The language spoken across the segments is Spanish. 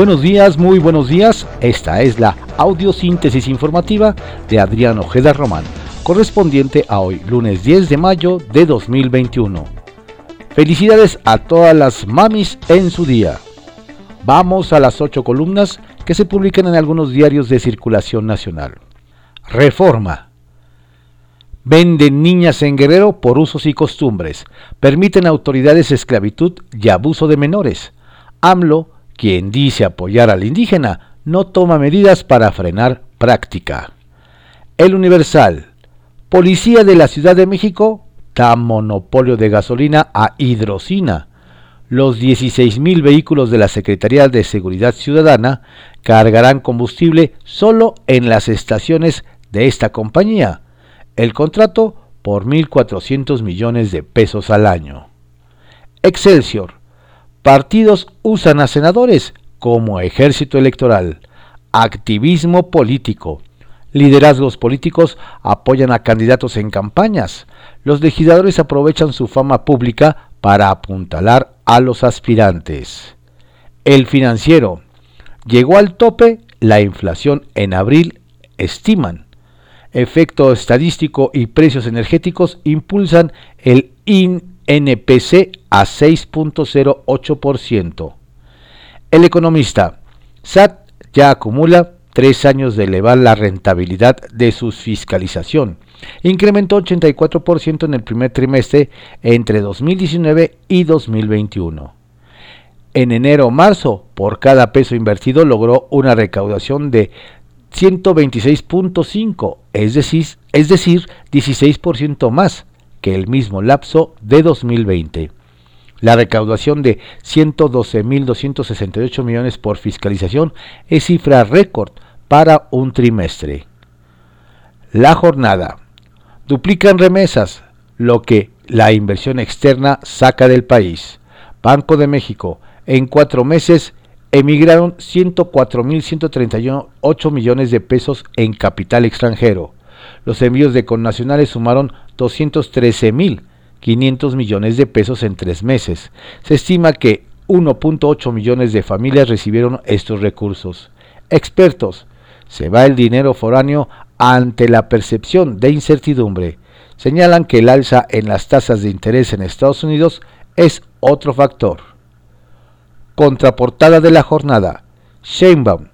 Buenos días, muy buenos días. Esta es la audiosíntesis informativa de Adrián Ojeda Román, correspondiente a hoy, lunes 10 de mayo de 2021. Felicidades a todas las mamis en su día. Vamos a las ocho columnas que se publican en algunos diarios de circulación nacional. Reforma. Venden niñas en Guerrero por usos y costumbres. Permiten autoridades esclavitud y abuso de menores. AMLO, quien dice apoyar al indígena, no toma medidas para frenar práctica. El Universal. Policía de la Ciudad de México da monopolio de gasolina a hidrocina. Los 16.000 vehículos de la Secretaría de Seguridad Ciudadana cargarán combustible solo en las estaciones de esta compañía el contrato por 1.400 millones de pesos al año. Excelsior. Partidos usan a senadores como ejército electoral. Activismo político. Liderazgos políticos apoyan a candidatos en campañas. Los legisladores aprovechan su fama pública para apuntalar a los aspirantes. El financiero. Llegó al tope la inflación en abril, estiman efecto estadístico y precios energéticos impulsan el INPC a 6.08%. El economista SAT ya acumula tres años de elevar la rentabilidad de su fiscalización. Incrementó 84% en el primer trimestre entre 2019 y 2021. En enero-marzo, por cada peso invertido logró una recaudación de 126.5, es decir, es decir, 16% más que el mismo lapso de 2020. La recaudación de 112.268 millones por fiscalización es cifra récord para un trimestre. La jornada. Duplican remesas, lo que la inversión externa saca del país. Banco de México, en cuatro meses emigraron 104.138 millones de pesos en capital extranjero. Los envíos de connacionales sumaron 213.500 millones de pesos en tres meses. Se estima que 1.8 millones de familias recibieron estos recursos. Expertos, se va el dinero foráneo ante la percepción de incertidumbre. Señalan que el alza en las tasas de interés en Estados Unidos es otro factor. Contraportada de la jornada. Sheinbaum.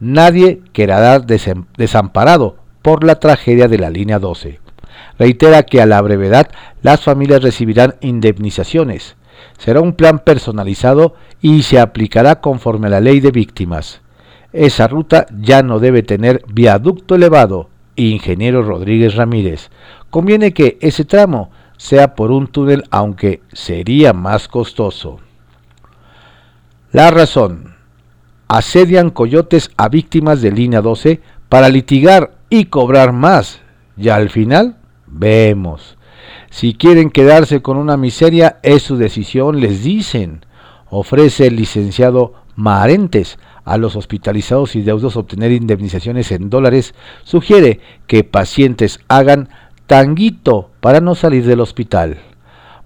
Nadie quedará desamparado por la tragedia de la línea 12. Reitera que a la brevedad las familias recibirán indemnizaciones. Será un plan personalizado y se aplicará conforme a la ley de víctimas. Esa ruta ya no debe tener viaducto elevado. Ingeniero Rodríguez Ramírez. Conviene que ese tramo sea por un túnel aunque sería más costoso. La razón. Asedian coyotes a víctimas de línea 12 para litigar y cobrar más. Y al final, vemos. Si quieren quedarse con una miseria, es su decisión, les dicen. Ofrece el licenciado Marentes a los hospitalizados y deudos obtener indemnizaciones en dólares. Sugiere que pacientes hagan tanguito para no salir del hospital.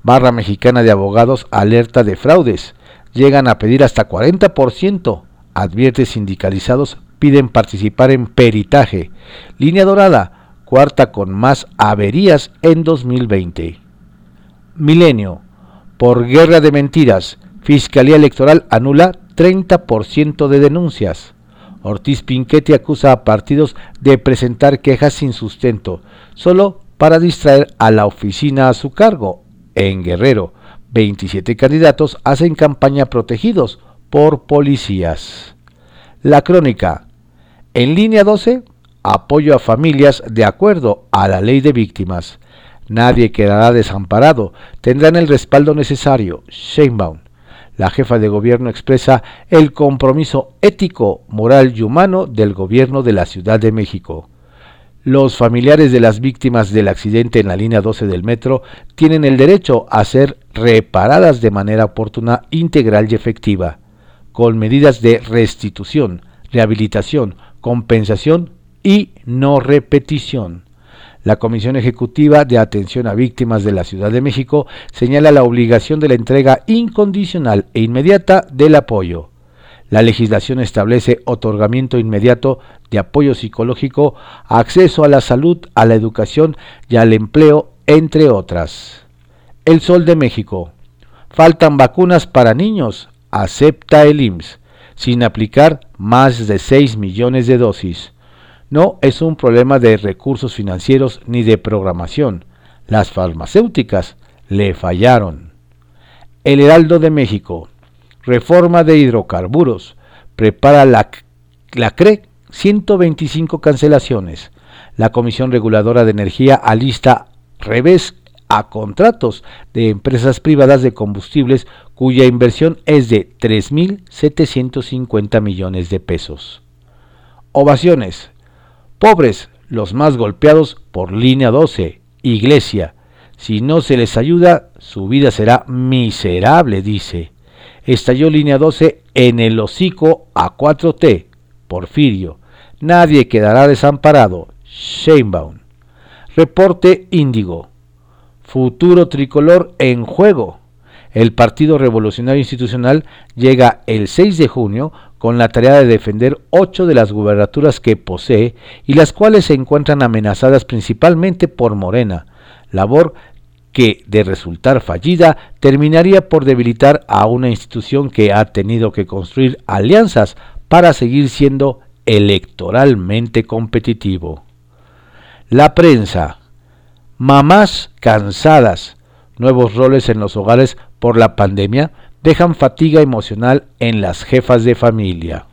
Barra Mexicana de Abogados alerta de fraudes llegan a pedir hasta 40%. Advierte sindicalizados piden participar en peritaje. Línea dorada, cuarta con más averías en 2020. Milenio. Por guerra de mentiras, Fiscalía Electoral anula 30% de denuncias. Ortiz Pinchetti acusa a partidos de presentar quejas sin sustento, solo para distraer a la oficina a su cargo. En Guerrero, 27 candidatos hacen campaña protegidos por policías. La crónica. En línea 12, apoyo a familias de acuerdo a la ley de víctimas. Nadie quedará desamparado. Tendrán el respaldo necesario. Sheinbaum. La jefa de gobierno expresa el compromiso ético, moral y humano del gobierno de la Ciudad de México. Los familiares de las víctimas del accidente en la línea 12 del metro tienen el derecho a ser reparadas de manera oportuna, integral y efectiva, con medidas de restitución, rehabilitación, compensación y no repetición. La Comisión Ejecutiva de Atención a Víctimas de la Ciudad de México señala la obligación de la entrega incondicional e inmediata del apoyo La legislación establece otorgamiento inmediato de apoyo psicológico, acceso a la salud, a la educación y al empleo, entre otras. El Sol de México. Faltan vacunas para niños, acepta el IMSS, sin aplicar más de 6 millones de dosis. No es un problema de recursos financieros ni de programación. Las farmacéuticas le fallaron. El Heraldo de México. Reforma de hidrocarburos. Prepara la, la CRE 125 cancelaciones. La Comisión Reguladora de Energía alista revés a contratos de empresas privadas de combustibles cuya inversión es de 3.750 millones de pesos. Ovaciones. Pobres, los más golpeados por línea 12. Iglesia. Si no se les ayuda, su vida será miserable, dice. Estalló línea 12 en el hocico a 4T. Porfirio. Nadie quedará desamparado. Sheinbaum. Reporte Índigo. Futuro tricolor en juego. El Partido Revolucionario Institucional llega el 6 de junio con la tarea de defender ocho de las gubernaturas que posee y las cuales se encuentran amenazadas principalmente por Morena, labor que, de resultar fallida, terminaría por debilitar a una institución que ha tenido que construir alianzas para seguir siendo electoralmente competitivo. La prensa. Mamás cansadas. Nuevos roles en los hogares por la pandemia dejan fatiga emocional en las jefas de familia.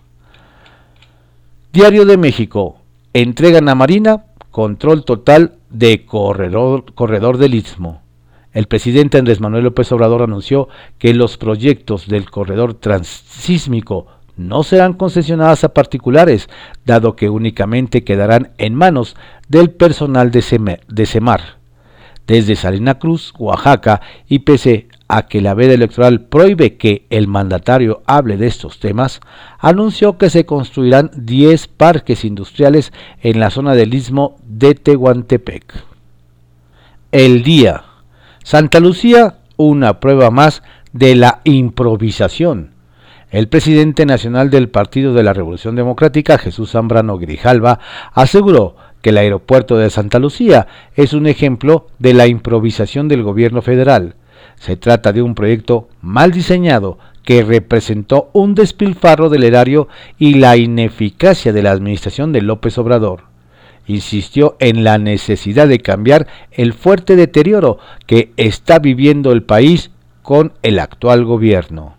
Diario de México. Entregan a Marina control total de corredor, del Istmo. El presidente Andrés Manuel López Obrador anunció que los proyectos del corredor transísmico no serán concesionadas a particulares, dado que únicamente quedarán en manos del personal de, CEMAR. Desde Salina Cruz, Oaxaca, y pese a que la veda electoral prohíbe que el mandatario hable de estos temas, anunció que se construirán 10 parques industriales en la zona del istmo de Tehuantepec. El día. Santa Lucía, una prueba más de la improvisación. El presidente nacional del Partido de la Revolución Democrática, Jesús Zambrano Grijalva, aseguró que el aeropuerto de Santa Lucía es un ejemplo de la improvisación del gobierno federal se trata de un proyecto mal diseñado que representó un despilfarro del erario y la ineficacia de la administración de López Obrador. Insistió en la necesidad de cambiar el fuerte deterioro que está viviendo el país con el actual gobierno.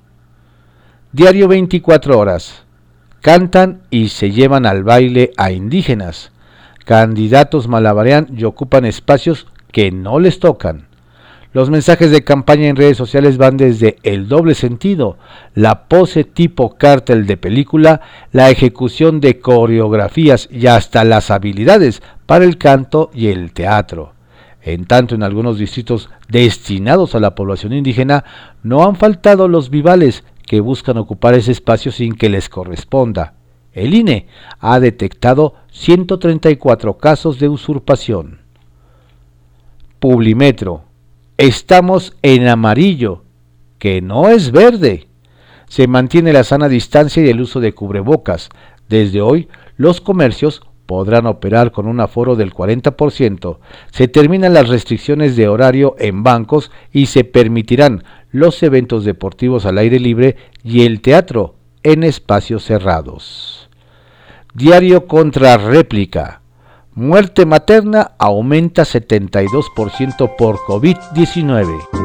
Diario 24 horas. Cantan y se llevan al baile a indígenas. Candidatos malabarean y ocupan espacios que no les tocan. Los mensajes de campaña en redes sociales van desde el doble sentido, la pose tipo cártel de película, la ejecución de coreografías y hasta las habilidades para el canto y el teatro. En tanto, en algunos distritos destinados a la población indígena no han faltado los vivales que buscan ocupar ese espacio sin que les corresponda. El INE ha detectado 134 casos de usurpación. Publimetro Estamos en amarillo, que no es verde. Se mantiene la sana distancia y el uso de cubrebocas. Desde hoy, los comercios podrán operar con un aforo del 40%. Se terminan las restricciones de horario en bancos y se permitirán los eventos deportivos al aire libre y el teatro en espacios cerrados. Diario contra réplica. Muerte materna aumenta 72% por COVID-19.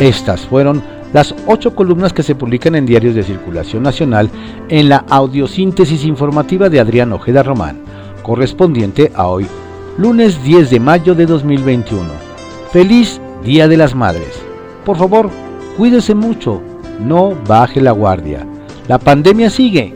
Estas fueron las ocho columnas que se publican en diarios de circulación nacional en la audiosíntesis informativa de Adrián Ojeda Román, correspondiente a hoy, lunes 10 de mayo de 2021. Feliz Día de las Madres. Por favor, cuídese mucho, no baje la guardia. La pandemia sigue.